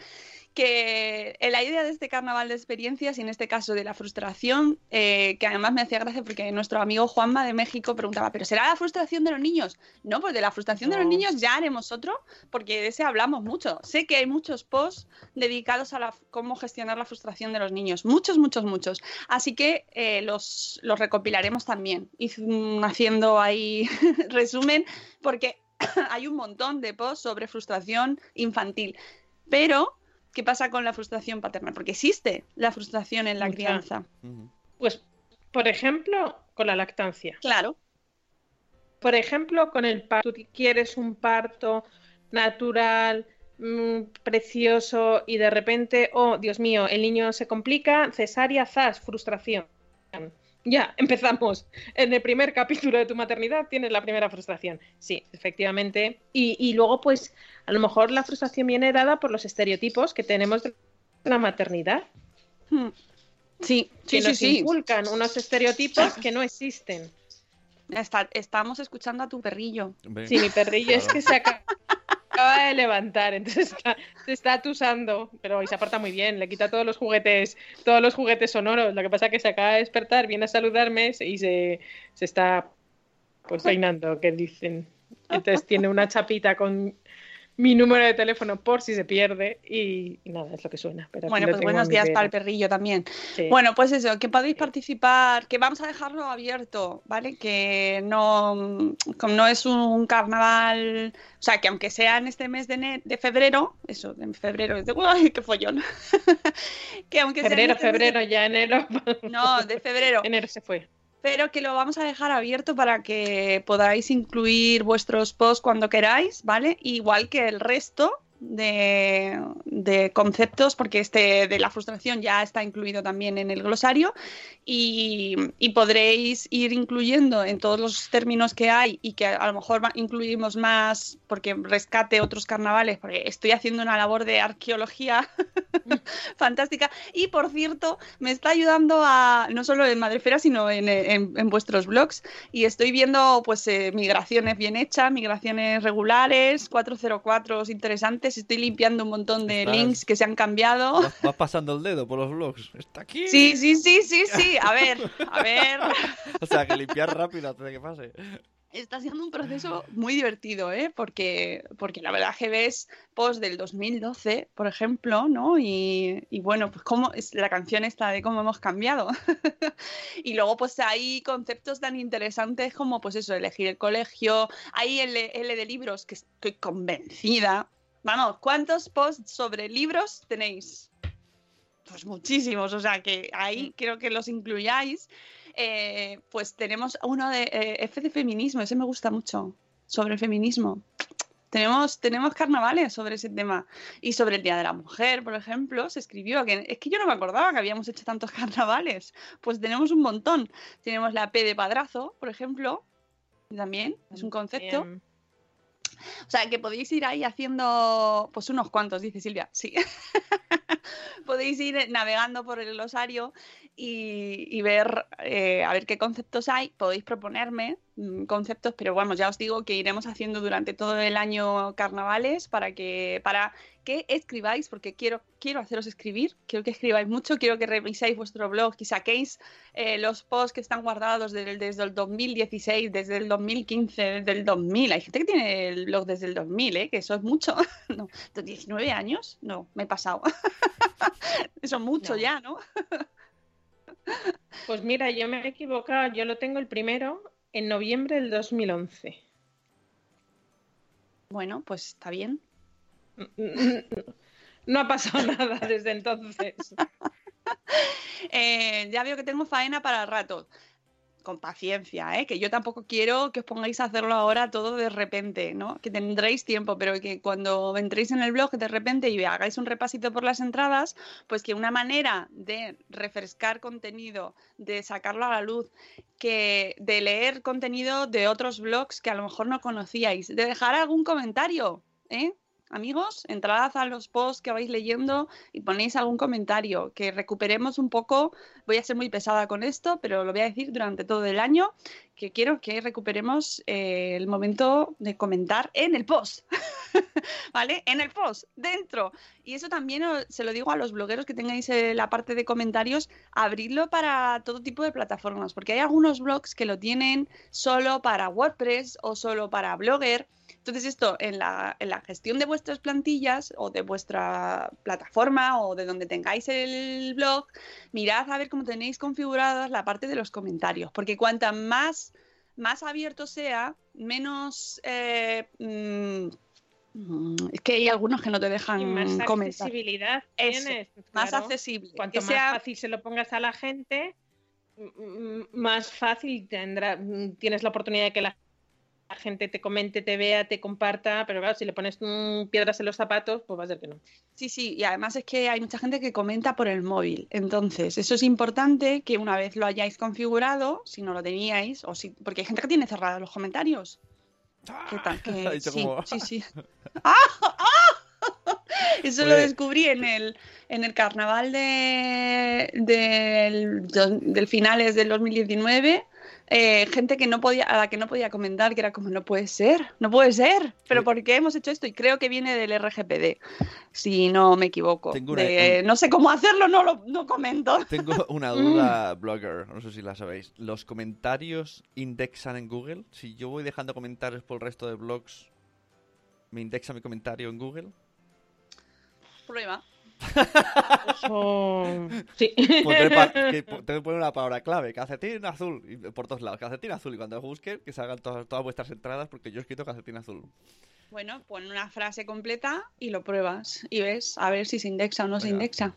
que la idea de este carnaval de experiencias y en este caso de la frustración, eh, que además me hacía gracia porque nuestro amigo Juanma de México preguntaba, ¿pero será la frustración de los niños? No, pues de la frustración de los niños ya haremos otro, porque de ese hablamos mucho. Sé que hay muchos posts dedicados a la, cómo gestionar la frustración de los niños, muchos, muchos, muchos. Así que eh, los, los recopilaremos también, y, mm, haciendo ahí resumen, porque hay un montón de posts sobre frustración infantil. Pero, ¿qué pasa con la frustración paternal? Porque existe la frustración en la Mucha. crianza. Pues, por ejemplo, con la lactancia. Claro. Por ejemplo, con el parto. Tú quieres un parto natural, mm, precioso, y de repente, oh, Dios mío, el niño se complica, cesárea, zas, frustración. Ya, empezamos. En el primer capítulo de tu maternidad tienes la primera frustración. Sí, efectivamente. Y, y luego, pues, a lo mejor la frustración viene dada por los estereotipos que tenemos de la maternidad. Hmm. Sí, que sí, sí, nos sí. inculcan unos estereotipos que no existen. Está- estamos escuchando a tu perrillo. Sí, mi perrillo es que se acaba, acaba de levantar, entonces está, se está atusando, pero se aparta muy bien, le quita todos los juguetes, todos los juguetes sonoros. Lo que pasa es que se acaba de despertar, viene a saludarme y se, se está pues peinando, que dicen. Entonces tiene una chapita con mi número de teléfono por si se pierde y, y nada, es lo que suena. Pero Bueno, pues buenos días vera. para el perrillo también. Sí. Bueno, pues eso, que podéis participar, que vamos a dejarlo abierto, ¿vale? Que no, como no es un carnaval, o sea, que aunque sea en este mes de, de febrero, eso, en febrero, es de, ¡Uy, qué follón! que aunque sea en Febrero, este de- febrero, ya enero. No, de febrero. enero se fue. Pero que lo vamos a dejar abierto para que podáis incluir vuestros posts cuando queráis, ¿vale? Igual que el resto de, conceptos, porque este de la frustración ya está incluido también en el glosario y, podréis ir incluyendo en todos los términos que hay y que a lo mejor incluimos más porque rescate otros carnavales, porque estoy haciendo una labor de arqueología fantástica. Y por cierto, me está ayudando a no solo en Madrefera, sino en, en- en vuestros blogs. Y estoy viendo pues eh, migraciones bien hechas, migraciones regulares, 404 interesantes. Estoy limpiando un montón de Estás- links que se han cambiado. Vas, vas pasando el dedo por los blogs. Está aquí. Sí, sí, sí, sí, sí. A ver, a ver. O sea, que limpiar rápido antes de que pase. Está siendo un proceso muy divertido, ¿eh? Porque, porque la verdad que ves post del 2012, por ejemplo, ¿no? Y, y bueno, pues cómo es la canción esta de cómo hemos cambiado. y luego pues hay conceptos tan interesantes como pues eso, elegir el colegio. Hay L, L de libros que estoy convencida. Vamos, ¿cuántos posts sobre libros tenéis? Pues muchísimos, o sea que ahí quiero que los incluyáis. Eh, pues tenemos uno de eh, F de feminismo, ese me gusta mucho, sobre el feminismo. Tenemos, tenemos carnavales sobre ese tema. Y sobre el Día de la Mujer, por ejemplo, se escribió que es que yo no me acordaba que habíamos hecho tantos carnavales. Pues tenemos un montón. Tenemos la P de padrazo, por ejemplo. También es un concepto. Bien. O sea, que podéis ir ahí haciendo, pues unos cuantos, dice Silvia, sí. podéis ir navegando por el glosario y, y ver, eh, a ver qué conceptos hay. Podéis proponerme mm, conceptos, pero bueno, ya os digo que iremos haciendo durante todo el año carnavales para que, para que escribáis, porque quiero, quiero haceros escribir, quiero que escribáis mucho, quiero que reviséis vuestro blog y saquéis eh, los posts que están guardados desde, desde el 2016, desde el 2015, desde el 2000. Hay gente que tiene el blog desde el 2000, ¿eh? que eso es mucho. no, ¿19 años? No, me he pasado. eso es mucho No. ya, ¿no? Pues mira, yo me he equivocado. Yo lo tengo el primero en noviembre del 2011. Bueno, pues está bien. No ha pasado nada desde entonces. Eh, ya veo que tengo faena para rato. Con paciencia, ¿eh? que yo tampoco quiero que os pongáis a hacerlo ahora todo de repente, ¿no? Que tendréis tiempo, pero que cuando entréis en el blog de repente y hagáis un repasito por las entradas, pues que una manera de refrescar contenido, de sacarlo a la luz, que de leer contenido de otros blogs que a lo mejor no conocíais, de dejar algún comentario, ¿eh? Amigos, entrad a los posts que vais leyendo y ponéis algún comentario, que recuperemos un poco, voy a ser muy pesada con esto, pero lo voy a decir durante todo el año, que quiero que recuperemos eh, el momento de comentar en el post, ¿vale? En el post, dentro. Y eso también se lo digo a los blogueros que tengáis eh, la parte de comentarios, abridlo para todo tipo de plataformas, porque hay algunos blogs que lo tienen solo para WordPress o solo para Blogger. Entonces esto en la, en la gestión de vuestras plantillas o de vuestra plataforma o de donde tengáis el blog, mirad a ver cómo tenéis configuradas la parte de los comentarios, porque cuanta más, más abierto sea, menos... eh, mm, es que hay algunos que no te dejan Y más comentar. accesibilidad Eso, tienes. Más claro. accesible. Cuanto que más sea- fácil se lo pongas a la gente, más fácil tendrá, tienes la oportunidad de que la la gente te comente, te vea, te comparta, pero claro, si le pones mm, piedras en los zapatos, pues va a ser que no. Sí, sí, y además es que hay mucha gente que comenta por el móvil. Entonces, eso es importante que una vez lo hayáis configurado, si no lo teníais, o si, porque hay gente que tiene cerrados los comentarios. ¿Qué tal? Que- Ha dicho sí, como- sí, sí. ¡Ah! ¡Ah! Eso lo Oye. descubrí en el, en el carnaval de, del, del finales del 2019. Eh, gente que no podía, a la que no podía comentar, que era como, no puede ser, no puede ser, pero Oye. ¿por qué hemos hecho esto? Y creo que viene del RGPD, si no me equivoco. Tengo una- De, No sé cómo hacerlo, no lo no comento. Tengo una duda, blogger, no sé si la sabéis. ¿Los comentarios indexan en Google? Si yo voy dejando comentarios por el resto de blogs, ¿me indexa mi comentario en Google? Prueba. Eso... Sí. Pa- que po- tengo que poner una palabra clave, calcetín azul, y por todos lados, calcetín azul, y cuando busquen, que salgan todas, todas vuestras entradas, porque yo he escrito calcetín azul. Bueno, pon una frase completa y lo pruebas y ves a ver si se indexa o no se indexa.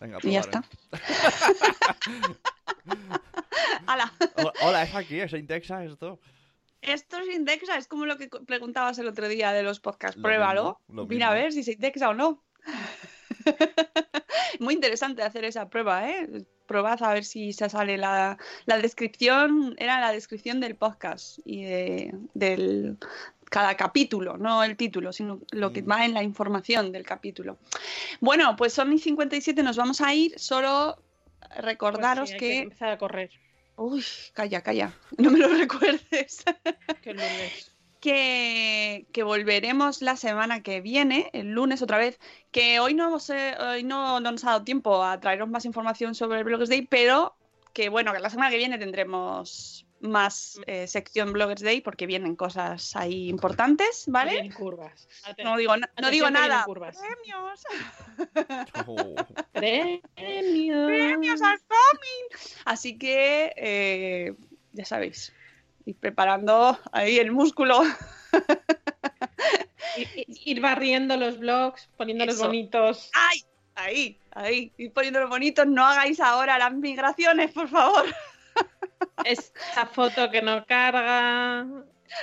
Venga, Y ya está. ¡Hala! Ho- Hola, es aquí, ¿se indexa esto? Esto se indexa, es como lo que preguntabas el otro día de los podcasts. Lo Pruébalo. mismo, lo Mira a ver si se indexa o no. Muy interesante hacer esa prueba, ¿eh? Probad a ver si se sale la, la descripción, era la descripción del podcast y de, del cada capítulo, no el título, sino lo que va en la información del capítulo. Bueno, pues son mis 57, nos vamos a ir. Solo recordaros Pues sí, hay que... empezar a correr. Uy, calla, calla, no me lo recuerdes. Que lunes. Que, que volveremos la semana que viene, el lunes otra vez, que hoy no, hemos, eh, hoy no, no nos ha dado tiempo a traeros más información sobre el Blogs Day, pero que bueno, que la semana que viene tendremos más eh, sección Bloggers Day porque vienen cosas ahí importantes, ¿vale? Vienen curvas. No digo, no Atención digo nada. curvas. Premios. Oh. Premios. Premios are coming. Así que eh, ya sabéis, ir preparando ahí el músculo. Ir barriendo los blogs, poniéndolos Eso. bonitos. ¡Ay! Ahí, ahí, ir poniéndolo bonitos. No hagáis ahora las migraciones, por favor. Esa foto que no carga.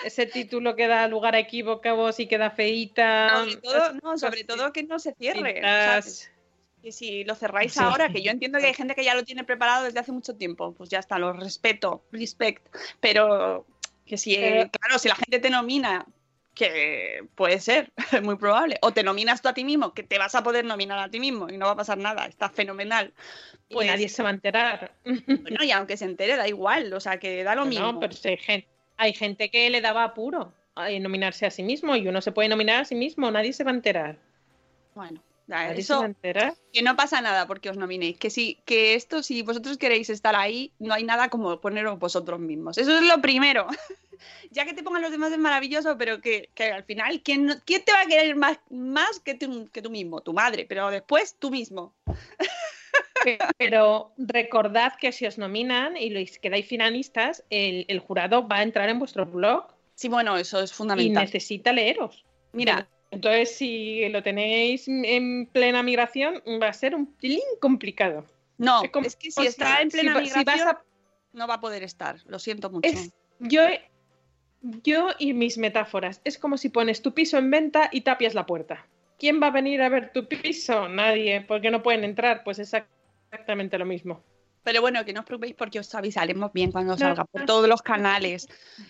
Ese título que da lugar a equívocos y queda feíta. Sobre todo, no, sobre todo que no se cierre. Que si lo cerráis Sí. ahora, que yo entiendo que hay gente que ya lo tiene preparado desde hace mucho tiempo, pues ya está, lo respeto, respect. Pero que si, Pero- claro, si la gente te nomina, que puede ser, es muy probable, o te nominas tú a ti mismo, que te vas a poder nominar a ti mismo y no va a pasar nada, está fenomenal. Y Pues, nadie se va a enterar. bueno, y aunque se entere, da igual, o sea, que da lo mismo. No, pero si hay, gente, hay gente que le daba apuro a nominarse a sí mismo y uno se puede nominar a sí mismo, nadie se va a enterar. Bueno, eso, que no pasa nada porque os nominéis. Que sí, que esto, si vosotros queréis estar ahí, no hay nada como poneros vosotros mismos. Eso es lo primero. ya que te pongan los demás es maravilloso, pero que, que al final, ¿quién, no- quién te va a querer más, más que, tú, que tú mismo? Tu madre, pero después tú mismo. Pero recordad que si os nominan y los quedáis finalistas, el, el jurado va a entrar en vuestro blog Sí, bueno, eso es y fundamental. necesita leeros. Mira, Entonces, si lo tenéis en plena migración, va a ser un pelín complicado. no, es como es que si está en si plena va- si vas migración, a- no va a poder estar. Lo siento mucho. Es, yo, yo y mis metáforas. Es como si pones tu piso en venta y tapias la puerta. ¿Quién va a venir a ver tu piso? Nadie, porque no pueden entrar. Pues es exactamente lo mismo. Pero bueno, que no os preocupéis porque os avisaremos bien cuando No. salga por todos los canales.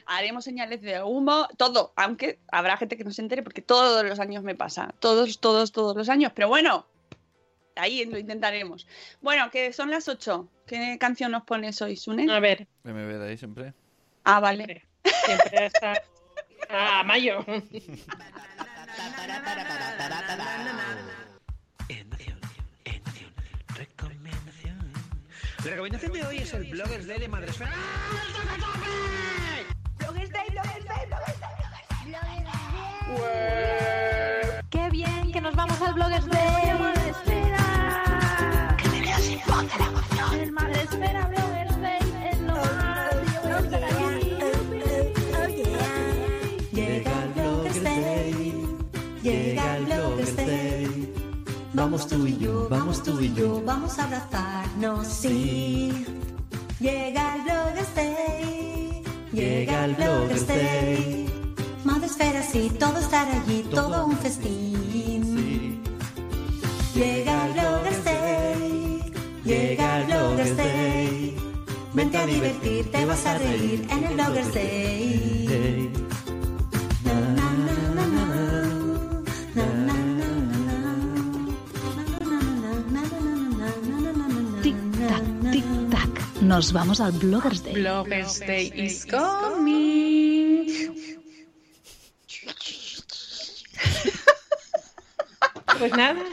Haremos señales de humo, todo, aunque habrá gente que no se entere porque todos los años me pasa. Todos, todos, todos los años. Pero bueno, ahí lo intentaremos. Bueno, que son las 8. ¿Qué canción nos pones hoy, Sune? A ver, MB de ahí siempre. Ah, vale. siempre está. Ah, Mayo. La recomendación de hoy es el Bloggers Day de Madresfera. ¡Qué bien! ¡Que nos vamos al Bloggers Day! Vamos tú y yo, vamos tú y yo, vamos a abrazarnos, sí. Llega el Bloggers Day, llega el Bloggers Day. Madresfera, sí, todo estar allí, todo un festín. Llega el Bloggers Day, llega el Bloggers Day. Vente a divertir, te vas a reír en el Bloggers Day. Nos vamos al Bloggers Day. Bloggers Day is coming. Pues nada,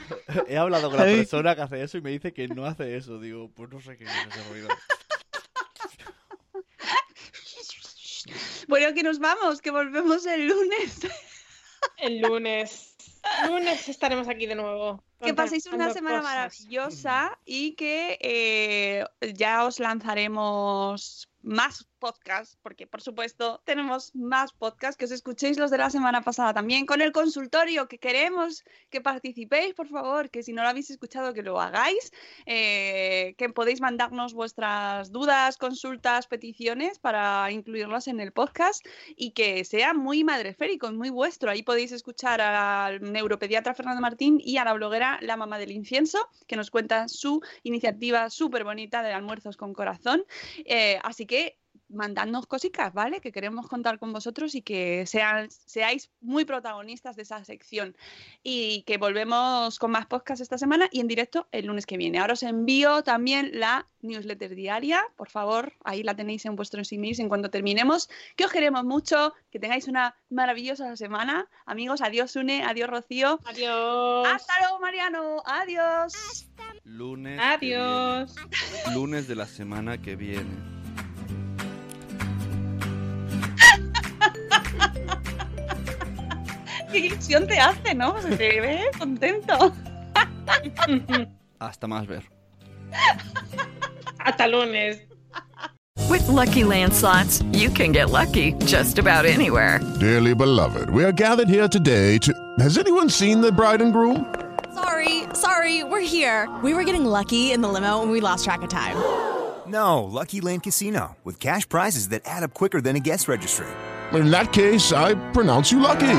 He hablado con la persona que hace eso y me dice que no hace eso. Digo, pues no sé qué es ese ruido. Bueno, que nos vamos, que volvemos el lunes. el lunes. Lunes estaremos aquí de nuevo. Que paséis una semana cosas. maravillosa y que eh, ya os lanzaremos más podcasts, porque por supuesto tenemos más podcasts, que os escuchéis los de la semana pasada también, con el consultorio, que queremos que participéis, por favor, que si no lo habéis escuchado, que lo hagáis, eh, que podéis mandarnos vuestras dudas, consultas, peticiones para incluirlas en el podcast y que sea muy madreférico muy vuestro. Ahí podéis escuchar al neuropediatra Fernando Martín y a la bloguera La Mamá del Incienso, que nos cuentan su iniciativa súper bonita de almuerzos con corazón. Eh, así que mandadnos cositas, ¿vale? Que queremos contar con vosotros y que sean, seáis muy protagonistas de esa sección. Y que volvemos con más podcasts esta semana y en directo el lunes que viene. Ahora os envío también la newsletter diaria, por favor, ahí la tenéis en vuestros emails en cuanto terminemos. Que os queremos mucho, que tengáis una maravillosa semana. Amigos, adiós Une, adiós Rocío. Adiós. Hasta luego Mariano, adiós. Lunes. Adiós. Lunes de la semana que viene. Qué ilusión te hace, ¿no? Se te ve contento. Hasta más ver. Hasta lunes. With Lucky Land slots, you can get lucky just about anywhere. Dearly beloved, we are gathered here today to. Has anyone seen the bride and groom? Sorry, sorry, we're here. We were getting lucky in the limo and we lost track of time. No, Lucky Land Casino, with cash prizes that add up quicker than a guest registry. In that case, I pronounce you lucky.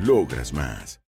Logras más.